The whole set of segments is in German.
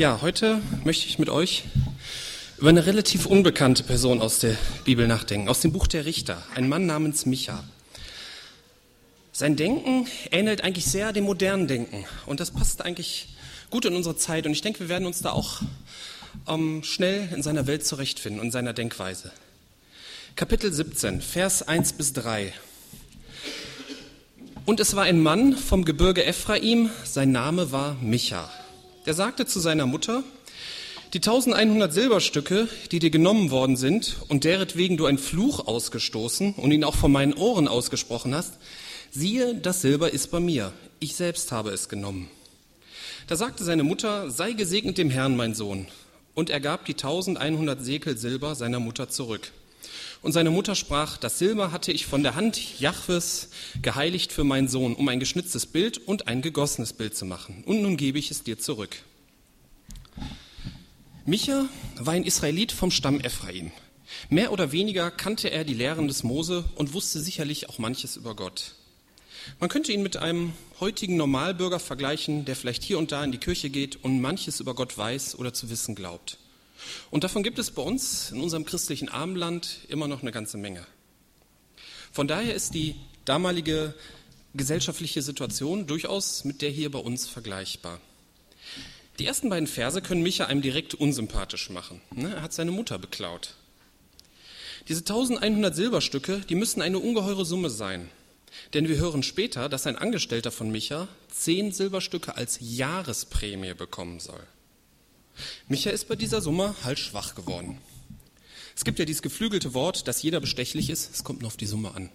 Ja, heute möchte ich mit euch über eine relativ unbekannte Person aus der Bibel nachdenken, aus dem Buch der Richter, ein Mann namens Micha. Sein Denken ähnelt eigentlich sehr dem modernen Denken und das passt eigentlich gut in unsere Zeit und ich denke, wir werden uns da auch ähm, schnell in seiner Welt zurechtfinden und in seiner Denkweise. Kapitel 17, Vers 1 bis 3. Und es war ein Mann vom Gebirge Ephraim, sein Name war Micha. Der sagte zu seiner Mutter, die 1100 Silberstücke, die dir genommen worden sind und deretwegen du einen Fluch ausgestoßen und ihn auch von meinen Ohren ausgesprochen hast, siehe, das Silber ist bei mir, ich selbst habe es genommen. Da sagte seine Mutter, sei gesegnet dem Herrn, mein Sohn. Und er gab die 1100 Sekel Silber seiner Mutter zurück. Und seine Mutter sprach, das Silber hatte ich von der Hand Jahwes geheiligt für meinen Sohn, um ein geschnitztes Bild und ein gegossenes Bild zu machen. Und nun gebe ich es dir zurück. Micha war ein Israelit vom Stamm Ephraim. Mehr oder weniger kannte er die Lehren des Mose und wusste sicherlich auch manches über Gott. Man könnte ihn mit einem heutigen Normalbürger vergleichen, der vielleicht hier und da in die Kirche geht und manches über Gott weiß oder zu wissen glaubt. Und davon gibt es bei uns in unserem christlichen Armenland immer noch eine ganze Menge. Von daher ist die damalige gesellschaftliche Situation durchaus mit der hier bei uns vergleichbar. Die ersten beiden Verse können Micha einem direkt unsympathisch machen. Ne? Er hat seine Mutter beklaut. Diese 1100 Silberstücke, die müssen eine ungeheure Summe sein. Denn wir hören später, dass ein Angestellter von Micha zehn Silberstücke als Jahresprämie bekommen soll. Micha ist bei dieser Summe halt schwach geworden. Es gibt ja dieses geflügelte Wort, dass jeder bestechlich ist, es kommt nur auf die Summe an.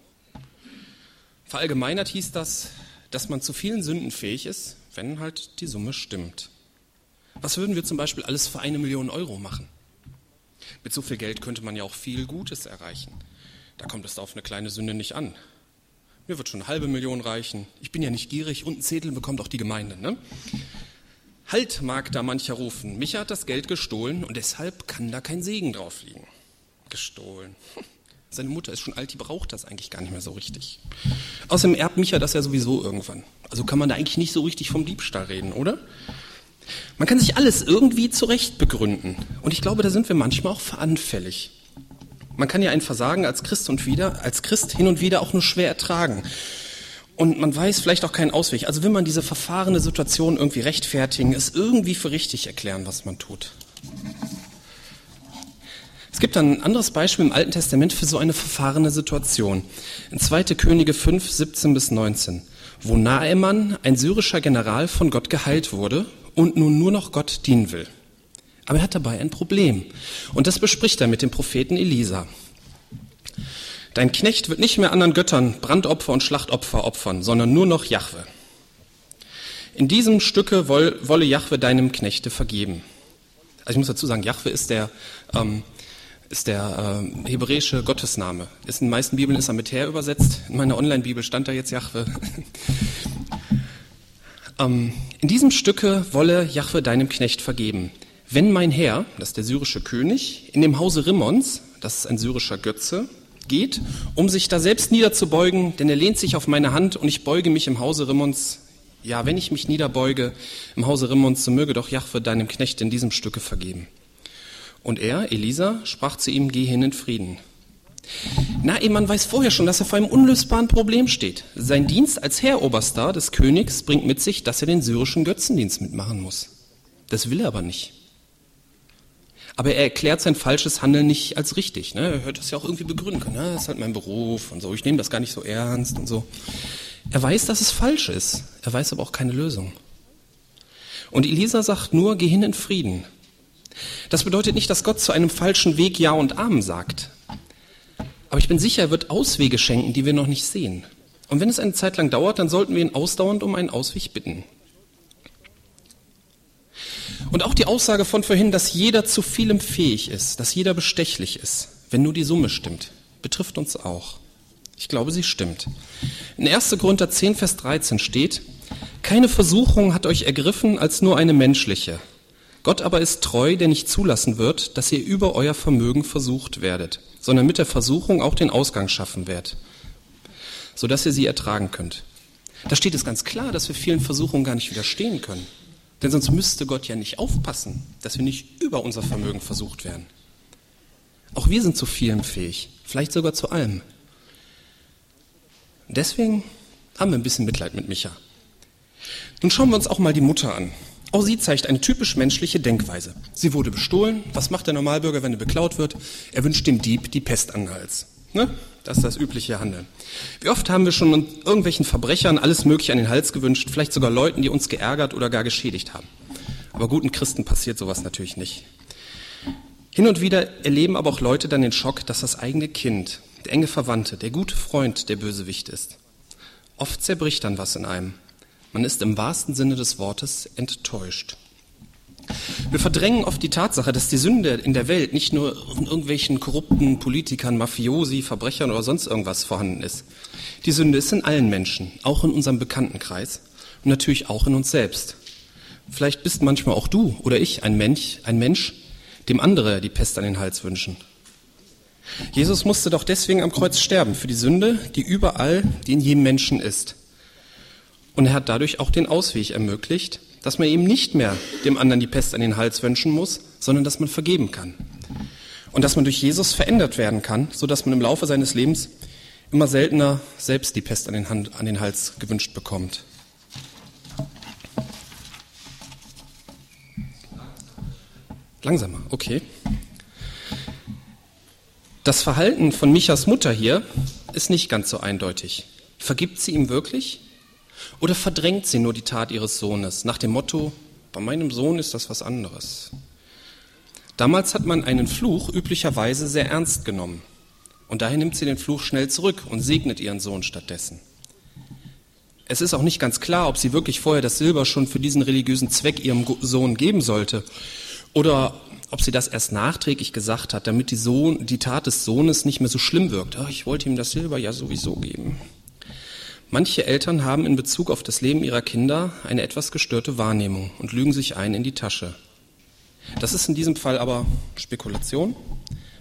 Verallgemeinert hieß das, dass man zu vielen Sünden fähig ist, wenn halt die Summe stimmt. Was würden wir zum Beispiel alles für eine Million Euro machen? Mit so viel Geld könnte man ja auch viel Gutes erreichen. Da kommt es auf eine kleine Sünde nicht an. Mir wird schon eine halbe Million reichen. Ich bin ja nicht gierig und ein Zettel bekommt auch die Gemeinde. Ne? Halt mag da mancher rufen, Micha hat das Geld gestohlen und deshalb kann da kein Segen drauf liegen. Gestohlen. Seine Mutter ist schon alt, die braucht das eigentlich gar nicht mehr so richtig. Außerdem erbt Micha das ja sowieso irgendwann. Also kann man da eigentlich nicht so richtig vom Diebstahl reden, oder? Man kann sich alles irgendwie zurecht begründen. Und ich glaube, da sind wir manchmal auch veranfällig. Man kann ja ein Versagen als Christ und wieder, als Christ hin und wieder auch nur schwer ertragen und man weiß vielleicht auch keinen Ausweg. Also will man diese verfahrene Situation irgendwie rechtfertigen, es irgendwie für richtig erklären, was man tut. Es gibt ein anderes Beispiel im Alten Testament für so eine verfahrene Situation. In 2. Könige 5, 17 bis 19, wo Naemann, ein syrischer General, von Gott geheilt wurde und nun nur noch Gott dienen will. Aber er hat dabei ein Problem. Und das bespricht er mit dem Propheten Elisa. Dein Knecht wird nicht mehr anderen Göttern Brandopfer und Schlachtopfer opfern, sondern nur noch Jahwe. In diesem Stücke wolle Jahwe deinem Knechte vergeben. Also ich muss dazu sagen, Jahwe ist der, ähm, ist der äh, hebräische Gottesname. Ist in den meisten Bibeln ist er mit Herr übersetzt. In meiner Online-Bibel stand da jetzt Jahwe. ähm, in diesem Stücke wolle Jahwe deinem Knecht vergeben. Wenn mein Herr, das ist der syrische König, in dem Hause Rimmons, das ist ein syrischer Götze, geht, um sich da selbst niederzubeugen, denn er lehnt sich auf meine Hand und ich beuge mich im Hause Rimmons. Ja, wenn ich mich niederbeuge im Hause Rimmons, so möge doch Jahwe deinem Knecht in diesem Stücke vergeben. Und er, Elisa, sprach zu ihm, geh hin in Frieden. Na, man weiß vorher schon, dass er vor einem unlösbaren Problem steht. Sein Dienst als Herroberstar des Königs bringt mit sich, dass er den syrischen Götzendienst mitmachen muss. Das will er aber nicht. Aber er erklärt sein falsches Handeln nicht als richtig. Ne? Er hört das ja auch irgendwie begründen können. Ne? Das ist halt mein Beruf und so. Ich nehme das gar nicht so ernst und so. Er weiß, dass es falsch ist. Er weiß aber auch keine Lösung. Und Elisa sagt nur, geh hin in Frieden. Das bedeutet nicht, dass Gott zu einem falschen Weg Ja und Amen sagt. Aber ich bin sicher, er wird Auswege schenken, die wir noch nicht sehen. Und wenn es eine Zeit lang dauert, dann sollten wir ihn ausdauernd um einen Ausweg bitten. Und auch die Aussage von vorhin, dass jeder zu vielem fähig ist, dass jeder bestechlich ist, wenn nur die Summe stimmt, betrifft uns auch. Ich glaube, sie stimmt. In 1. Korinther 10, Vers 13 steht, keine Versuchung hat euch ergriffen als nur eine menschliche. Gott aber ist treu, der nicht zulassen wird, dass ihr über euer Vermögen versucht werdet, sondern mit der Versuchung auch den Ausgang schaffen werdet, sodass ihr sie ertragen könnt. Da steht es ganz klar, dass wir vielen Versuchungen gar nicht widerstehen können. Denn sonst müsste Gott ja nicht aufpassen, dass wir nicht über unser Vermögen versucht werden. Auch wir sind zu vielem fähig, vielleicht sogar zu allem. Deswegen haben wir ein bisschen Mitleid mit Micha. Nun schauen wir uns auch mal die Mutter an. Auch sie zeigt eine typisch menschliche Denkweise. Sie wurde bestohlen. Was macht der Normalbürger, wenn er beklaut wird? Er wünscht dem Dieb die Pest an den Hals. Ne? Das ist das übliche Handeln. Wie oft haben wir schon irgendwelchen Verbrechern alles Mögliche an den Hals gewünscht, vielleicht sogar Leuten, die uns geärgert oder gar geschädigt haben. Aber guten Christen passiert sowas natürlich nicht. Hin und wieder erleben aber auch Leute dann den Schock, dass das eigene Kind, der enge Verwandte, der gute Freund der Bösewicht ist. Oft zerbricht dann was in einem. Man ist im wahrsten Sinne des Wortes enttäuscht. Wir verdrängen oft die Tatsache, dass die Sünde in der Welt nicht nur in irgendwelchen korrupten Politikern, Mafiosi, Verbrechern oder sonst irgendwas vorhanden ist. Die Sünde ist in allen Menschen, auch in unserem Bekanntenkreis und natürlich auch in uns selbst. Vielleicht bist manchmal auch du oder ich ein Mensch, ein Mensch, dem andere die Pest an den Hals wünschen. Jesus musste doch deswegen am Kreuz sterben für die Sünde, die überall, die in jedem Menschen ist. Und er hat dadurch auch den Ausweg ermöglicht, dass man eben nicht mehr dem anderen die Pest an den Hals wünschen muss, sondern dass man vergeben kann. Und dass man durch Jesus verändert werden kann, so dass man im Laufe seines Lebens immer seltener selbst die Pest an den, Hand, an den Hals gewünscht bekommt. Langsamer, okay. Das Verhalten von Michas Mutter hier ist nicht ganz so eindeutig. Vergibt sie ihm wirklich? Oder verdrängt sie nur die Tat ihres Sohnes nach dem Motto, bei meinem Sohn ist das was anderes? Damals hat man einen Fluch üblicherweise sehr ernst genommen. Und daher nimmt sie den Fluch schnell zurück und segnet ihren Sohn stattdessen. Es ist auch nicht ganz klar, ob sie wirklich vorher das Silber schon für diesen religiösen Zweck ihrem Sohn geben sollte oder ob sie das erst nachträglich gesagt hat, damit die, Sohn, die Tat des Sohnes nicht mehr so schlimm wirkt. Oh, ich wollte ihm das Silber ja sowieso geben. Manche Eltern haben in Bezug auf das Leben ihrer Kinder eine etwas gestörte Wahrnehmung und lügen sich ein in die Tasche. Das ist in diesem Fall aber Spekulation.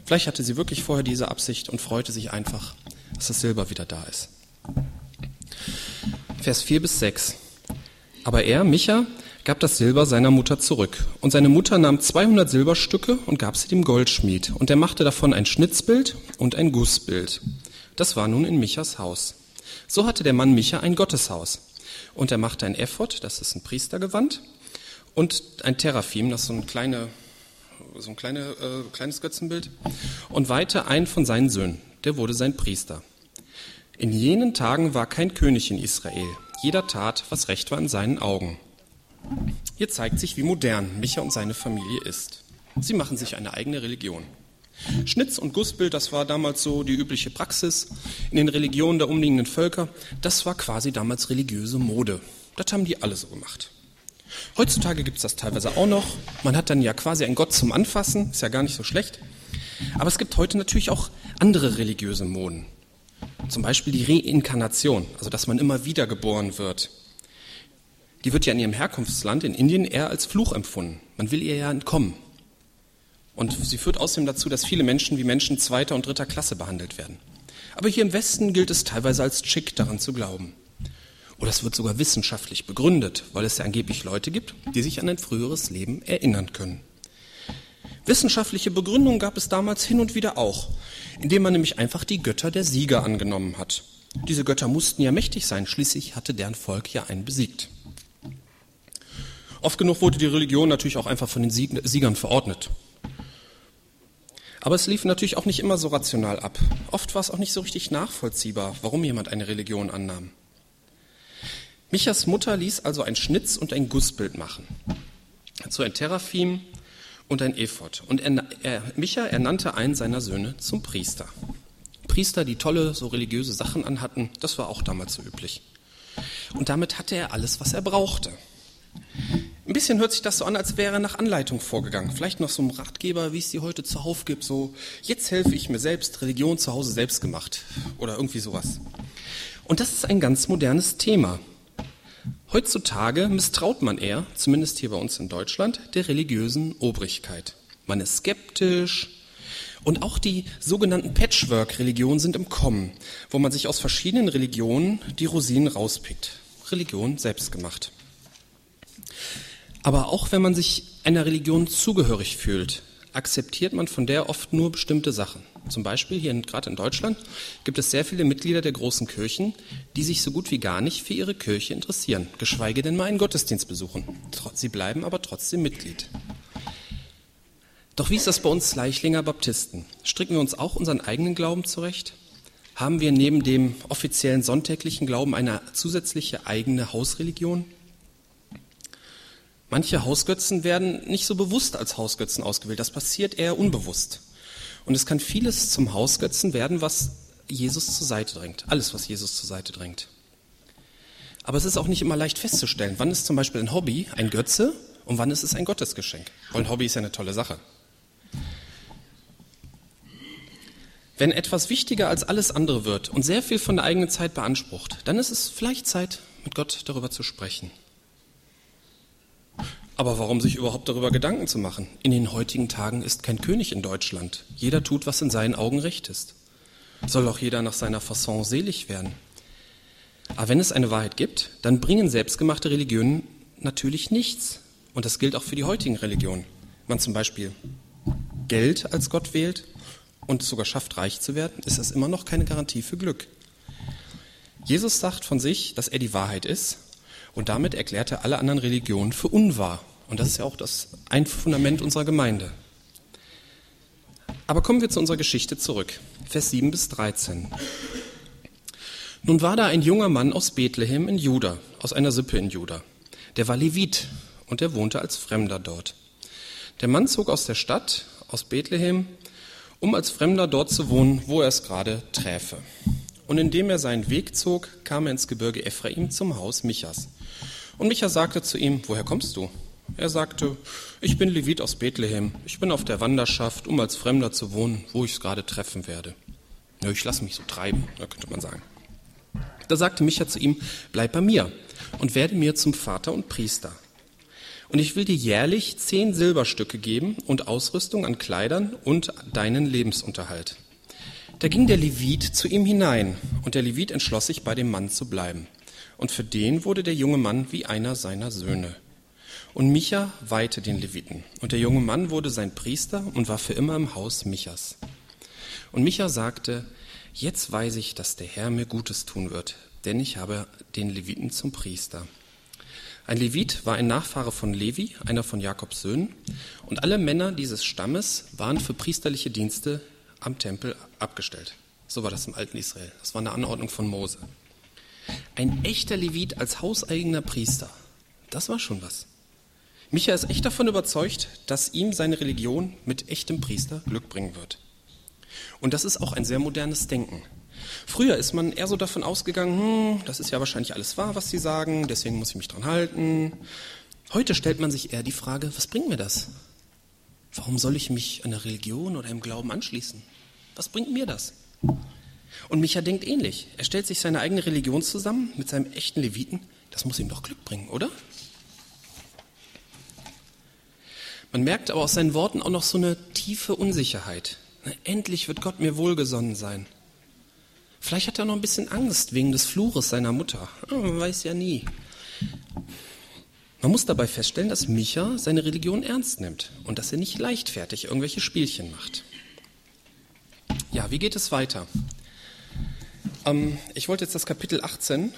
Vielleicht hatte sie wirklich vorher diese Absicht und freute sich einfach, dass das Silber wieder da ist. Vers 4 bis 6. Aber er, Micha, gab das Silber seiner Mutter zurück. Und seine Mutter nahm 200 Silberstücke und gab sie dem Goldschmied. Und er machte davon ein Schnitzbild und ein Gussbild. Das war nun in Michas Haus. So hatte der Mann Micha ein Gotteshaus. Und er machte ein Ephod, das ist ein Priestergewand, und ein Teraphim, das ist so ein, kleine, so ein kleine, äh, kleines Götzenbild, und weihte einen von seinen Söhnen. Der wurde sein Priester. In jenen Tagen war kein König in Israel. Jeder tat, was recht war in seinen Augen. Hier zeigt sich, wie modern Micha und seine Familie ist. Sie machen sich eine eigene Religion. Schnitz und Gussbild, das war damals so die übliche Praxis in den Religionen der umliegenden Völker. Das war quasi damals religiöse Mode. Das haben die alle so gemacht. Heutzutage gibt es das teilweise auch noch. Man hat dann ja quasi einen Gott zum Anfassen, ist ja gar nicht so schlecht. Aber es gibt heute natürlich auch andere religiöse Moden. Zum Beispiel die Reinkarnation, also dass man immer wieder geboren wird. Die wird ja in ihrem Herkunftsland in Indien eher als Fluch empfunden. Man will ihr ja entkommen. Und sie führt außerdem dazu, dass viele Menschen wie Menschen zweiter und dritter Klasse behandelt werden. Aber hier im Westen gilt es teilweise als schick, daran zu glauben. Oder es wird sogar wissenschaftlich begründet, weil es ja angeblich Leute gibt, die sich an ein früheres Leben erinnern können. Wissenschaftliche Begründungen gab es damals hin und wieder auch, indem man nämlich einfach die Götter der Sieger angenommen hat. Diese Götter mussten ja mächtig sein, schließlich hatte deren Volk ja einen besiegt. Oft genug wurde die Religion natürlich auch einfach von den Siegern verordnet. Aber es lief natürlich auch nicht immer so rational ab. Oft war es auch nicht so richtig nachvollziehbar, warum jemand eine Religion annahm. Michas Mutter ließ also ein Schnitz und ein Gussbild machen. Dazu ein Teraphim und ein Ephod. Und er, er, Micha ernannte einen seiner Söhne zum Priester. Priester, die tolle, so religiöse Sachen anhatten, das war auch damals so üblich. Und damit hatte er alles, was er brauchte. Ein bisschen hört sich das so an, als wäre nach Anleitung vorgegangen. Vielleicht noch so ein Ratgeber, wie es die heute zuhauf gibt, so jetzt helfe ich mir selbst, Religion zu Hause selbst gemacht oder irgendwie sowas. Und das ist ein ganz modernes Thema. Heutzutage misstraut man eher, zumindest hier bei uns in Deutschland, der religiösen Obrigkeit. Man ist skeptisch und auch die sogenannten Patchwork-Religionen sind im Kommen, wo man sich aus verschiedenen Religionen die Rosinen rauspickt. Religion selbst gemacht. Aber auch wenn man sich einer Religion zugehörig fühlt, akzeptiert man von der oft nur bestimmte Sachen. Zum Beispiel hier gerade in Deutschland gibt es sehr viele Mitglieder der großen Kirchen, die sich so gut wie gar nicht für ihre Kirche interessieren, geschweige denn mal einen Gottesdienst besuchen. Sie bleiben aber trotzdem Mitglied. Doch wie ist das bei uns Leichlinger Baptisten? Stricken wir uns auch unseren eigenen Glauben zurecht? Haben wir neben dem offiziellen sonntäglichen Glauben eine zusätzliche eigene Hausreligion? Manche Hausgötzen werden nicht so bewusst als Hausgötzen ausgewählt. Das passiert eher unbewusst. Und es kann vieles zum Hausgötzen werden, was Jesus zur Seite drängt. Alles, was Jesus zur Seite drängt. Aber es ist auch nicht immer leicht festzustellen, wann ist zum Beispiel ein Hobby ein Götze und wann ist es ein Gottesgeschenk. Weil ein Hobby ist ja eine tolle Sache. Wenn etwas wichtiger als alles andere wird und sehr viel von der eigenen Zeit beansprucht, dann ist es vielleicht Zeit, mit Gott darüber zu sprechen. Aber warum sich überhaupt darüber Gedanken zu machen? In den heutigen Tagen ist kein König in Deutschland. Jeder tut, was in seinen Augen recht ist. Soll auch jeder nach seiner Fasson selig werden. Aber wenn es eine Wahrheit gibt, dann bringen selbstgemachte Religionen natürlich nichts. Und das gilt auch für die heutigen Religionen. Wenn man zum Beispiel Geld als Gott wählt und es sogar schafft, reich zu werden, ist das immer noch keine Garantie für Glück. Jesus sagt von sich, dass er die Wahrheit ist und damit erklärt er alle anderen Religionen für unwahr. Und das ist ja auch das ein Fundament unserer Gemeinde. Aber kommen wir zu unserer Geschichte zurück. Vers 7 bis 13. Nun war da ein junger Mann aus Bethlehem in Juda, aus einer Sippe in Juda. Der war Levit und er wohnte als Fremder dort. Der Mann zog aus der Stadt, aus Bethlehem, um als Fremder dort zu wohnen, wo er es gerade träfe. Und indem er seinen Weg zog, kam er ins Gebirge Ephraim zum Haus Michas. Und Micha sagte zu ihm, woher kommst du? Er sagte, ich bin Levit aus Bethlehem. Ich bin auf der Wanderschaft, um als Fremder zu wohnen, wo ich es gerade treffen werde. Ja, ich lasse mich so treiben, könnte man sagen. Da sagte Micha zu ihm, bleib bei mir und werde mir zum Vater und Priester. Und ich will dir jährlich zehn Silberstücke geben und Ausrüstung an Kleidern und deinen Lebensunterhalt. Da ging der Levit zu ihm hinein, und der Levit entschloss sich, bei dem Mann zu bleiben und für den wurde der junge Mann wie einer seiner Söhne. Und Micha weihte den Leviten, und der junge Mann wurde sein Priester und war für immer im Haus Michas. Und Micha sagte, jetzt weiß ich, dass der Herr mir Gutes tun wird, denn ich habe den Leviten zum Priester. Ein Levit war ein Nachfahre von Levi, einer von Jakobs Söhnen, und alle Männer dieses Stammes waren für priesterliche Dienste am Tempel abgestellt. So war das im alten Israel. Das war eine Anordnung von Mose. Ein echter Levit als hauseigener Priester. Das war schon was. Micha ist echt davon überzeugt, dass ihm seine Religion mit echtem Priester Glück bringen wird. Und das ist auch ein sehr modernes Denken. Früher ist man eher so davon ausgegangen, hm, das ist ja wahrscheinlich alles wahr, was sie sagen, deswegen muss ich mich dran halten. Heute stellt man sich eher die Frage, was bringt mir das? Warum soll ich mich einer Religion oder einem Glauben anschließen? Was bringt mir das? Und Micha denkt ähnlich. Er stellt sich seine eigene Religion zusammen mit seinem echten Leviten. Das muss ihm doch Glück bringen, oder? Man merkt aber aus seinen Worten auch noch so eine tiefe Unsicherheit. Endlich wird Gott mir wohlgesonnen sein. Vielleicht hat er noch ein bisschen Angst wegen des Fluches seiner Mutter. Man weiß ja nie. Man muss dabei feststellen, dass Micha seine Religion ernst nimmt und dass er nicht leichtfertig irgendwelche Spielchen macht. Ja, wie geht es weiter? Ähm, ich wollte jetzt das Kapitel 18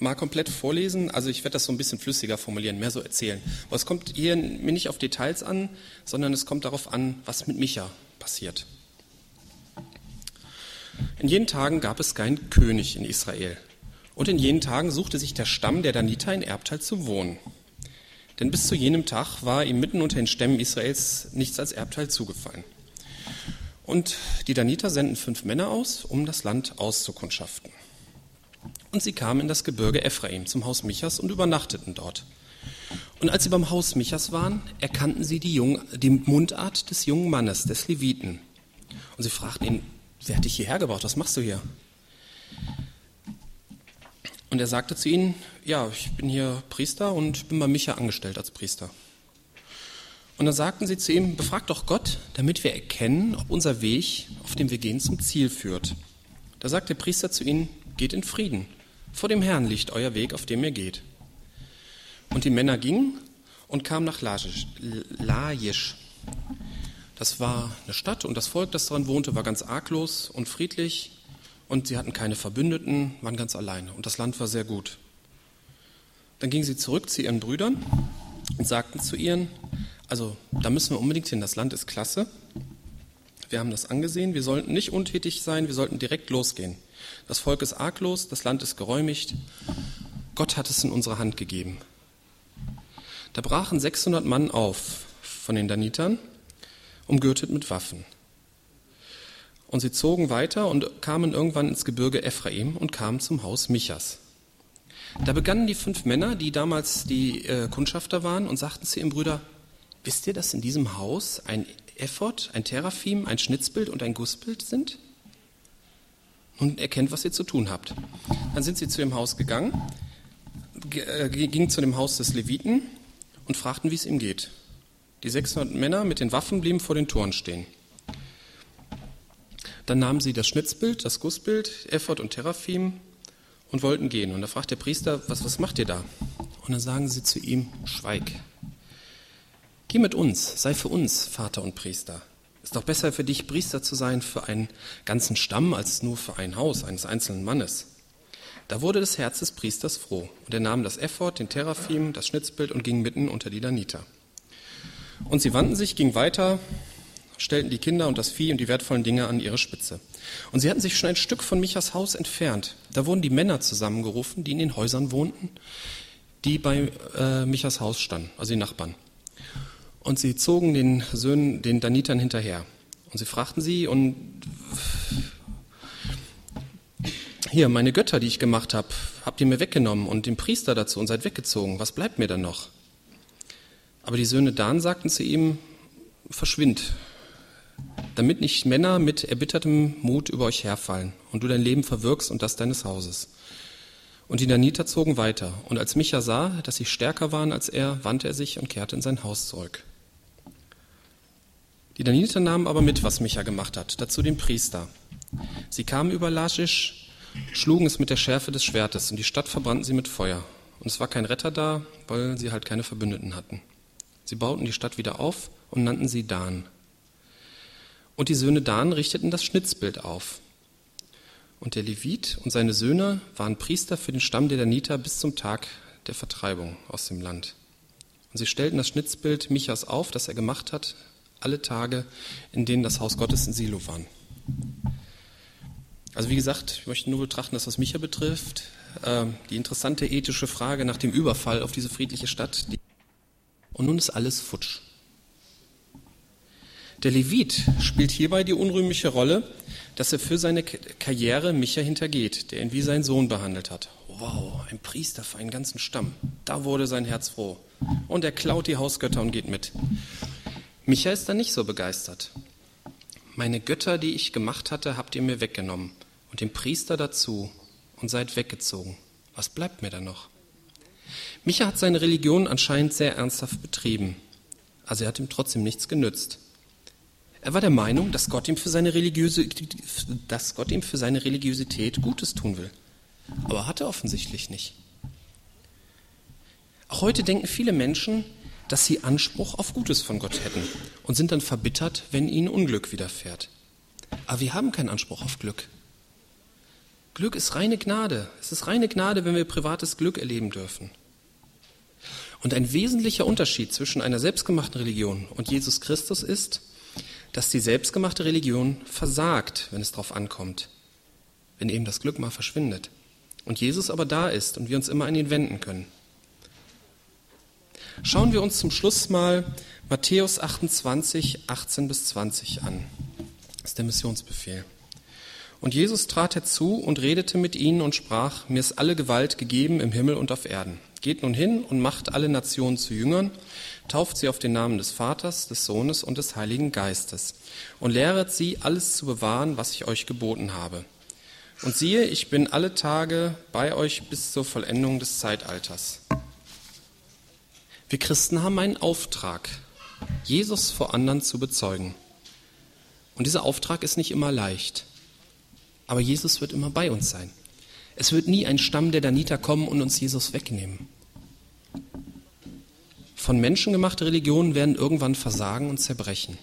mal komplett vorlesen. Also ich werde das so ein bisschen flüssiger formulieren, mehr so erzählen. Aber es kommt hier mir nicht auf Details an, sondern es kommt darauf an, was mit Micha passiert. In jenen Tagen gab es keinen König in Israel. Und in jenen Tagen suchte sich der Stamm der Daniter in Erbteil zu wohnen. Denn bis zu jenem Tag war ihm mitten unter den Stämmen Israels nichts als Erbteil zugefallen. Und die Daniter senden fünf Männer aus, um das Land auszukundschaften. Und sie kamen in das Gebirge Ephraim zum Haus Michas und übernachteten dort. Und als sie beim Haus Michas waren, erkannten sie die, Jung, die Mundart des jungen Mannes, des Leviten. Und sie fragten ihn, wer hat dich hierher gebracht? Was machst du hier? Und er sagte zu ihnen, ja, ich bin hier Priester und bin bei Micha angestellt als Priester. Und dann sagten sie zu ihm, befrag doch Gott, damit wir erkennen, ob unser Weg, auf dem wir gehen, zum Ziel führt. Da sagt der Priester zu ihnen, geht in Frieden. Vor dem Herrn liegt euer Weg, auf dem ihr geht. Und die Männer gingen und kam nach Laisch. Das war eine Stadt und das Volk, das daran wohnte, war ganz arglos und friedlich und sie hatten keine Verbündeten, waren ganz alleine und das Land war sehr gut. Dann gingen sie zurück zu ihren Brüdern und sagten zu ihren, also da müssen wir unbedingt hin, das Land ist klasse. Wir haben das angesehen, wir sollten nicht untätig sein, wir sollten direkt losgehen. Das Volk ist arglos, das Land ist geräumigt. Gott hat es in unsere Hand gegeben. Da brachen 600 Mann auf von den Danitern, umgürtet mit Waffen. Und sie zogen weiter und kamen irgendwann ins Gebirge Ephraim und kamen zum Haus Michas. Da begannen die fünf Männer, die damals die äh, Kundschafter waren, und sagten zu ihren Brüdern, wisst ihr, dass in diesem Haus ein Ephod, ein Teraphim, ein Schnitzbild und ein Gussbild sind? Nun erkennt, was ihr zu tun habt. Dann sind sie zu dem Haus gegangen, äh, gingen zu dem Haus des Leviten und fragten, wie es ihm geht. Die 600 Männer mit den Waffen blieben vor den Toren stehen. Dann nahmen sie das Schnitzbild, das Gussbild, Ephod und Teraphim und wollten gehen. Und da fragt der Priester, was, was macht ihr da? Und dann sagen sie zu ihm, schweig. Geh mit uns, sei für uns Vater und Priester. Ist doch besser für dich, Priester zu sein für einen ganzen Stamm, als nur für ein Haus eines einzelnen Mannes. Da wurde das Herz des Priesters froh, und er nahm das Ephod, den Teraphim, das Schnitzbild und ging mitten unter die Daniter. Und sie wandten sich, gingen weiter, stellten die Kinder und das Vieh und die wertvollen Dinge an ihre Spitze. Und sie hatten sich schon ein Stück von Michas Haus entfernt. Da wurden die Männer zusammengerufen, die in den Häusern wohnten, die bei äh, Michas Haus standen, also die Nachbarn. Und sie zogen den Söhnen, den Danitern hinterher. Und sie fragten sie, und hier, meine Götter, die ich gemacht habe, habt ihr mir weggenommen und den Priester dazu und seid weggezogen. Was bleibt mir dann noch? Aber die Söhne Dan sagten zu ihm, verschwind, damit nicht Männer mit erbittertem Mut über euch herfallen und du dein Leben verwirkst und das deines Hauses. Und die Daniter zogen weiter. Und als Micha sah, dass sie stärker waren als er, wandte er sich und kehrte in sein Haus zurück. Die Daniter nahmen aber mit, was Micha gemacht hat, dazu den Priester. Sie kamen über Laschisch, schlugen es mit der Schärfe des Schwertes und die Stadt verbrannten sie mit Feuer. Und es war kein Retter da, weil sie halt keine Verbündeten hatten. Sie bauten die Stadt wieder auf und nannten sie Dan. Und die Söhne Dan richteten das Schnitzbild auf. Und der Levit und seine Söhne waren Priester für den Stamm der Daniter bis zum Tag der Vertreibung aus dem Land. Und sie stellten das Schnitzbild Michas auf, das er gemacht hat, alle Tage, in denen das Haus Gottes in Silo waren. Also wie gesagt, ich möchte nur betrachten, dass was Micha betrifft, äh, die interessante ethische Frage nach dem Überfall auf diese friedliche Stadt. Und nun ist alles futsch. Der Levit spielt hierbei die unrühmliche Rolle, dass er für seine Karriere Micha hintergeht, der ihn wie sein Sohn behandelt hat. Wow, ein Priester für einen ganzen Stamm. Da wurde sein Herz froh. Und er klaut die Hausgötter und geht mit. Micha ist da nicht so begeistert. Meine Götter, die ich gemacht hatte, habt ihr mir weggenommen und den Priester dazu und seid weggezogen. Was bleibt mir da noch? Micha hat seine Religion anscheinend sehr ernsthaft betrieben. Also er hat ihm trotzdem nichts genützt. Er war der Meinung, dass Gott ihm für seine, religiöse, dass Gott ihm für seine Religiosität Gutes tun will. Aber hat er offensichtlich nicht. Auch heute denken viele Menschen, dass sie Anspruch auf Gutes von Gott hätten und sind dann verbittert, wenn ihnen Unglück widerfährt. Aber wir haben keinen Anspruch auf Glück. Glück ist reine Gnade. Es ist reine Gnade, wenn wir privates Glück erleben dürfen. Und ein wesentlicher Unterschied zwischen einer selbstgemachten Religion und Jesus Christus ist, dass die selbstgemachte Religion versagt, wenn es darauf ankommt, wenn eben das Glück mal verschwindet. Und Jesus aber da ist und wir uns immer an ihn wenden können. Schauen wir uns zum Schluss mal Matthäus 28, 18 bis 20 an. Das ist der Missionsbefehl. Und Jesus trat herzu und redete mit ihnen und sprach, mir ist alle Gewalt gegeben im Himmel und auf Erden. Geht nun hin und macht alle Nationen zu Jüngern, tauft sie auf den Namen des Vaters, des Sohnes und des Heiligen Geistes und lehret sie, alles zu bewahren, was ich euch geboten habe. Und siehe, ich bin alle Tage bei euch bis zur Vollendung des Zeitalters. Wir Christen haben einen Auftrag, Jesus vor anderen zu bezeugen. Und dieser Auftrag ist nicht immer leicht. Aber Jesus wird immer bei uns sein. Es wird nie ein Stamm der Daniter kommen und uns Jesus wegnehmen. Von Menschen gemachte Religionen werden irgendwann versagen und zerbrechen.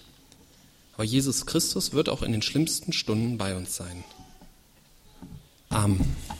Aber Jesus Christus wird auch in den schlimmsten Stunden bei uns sein. Amen.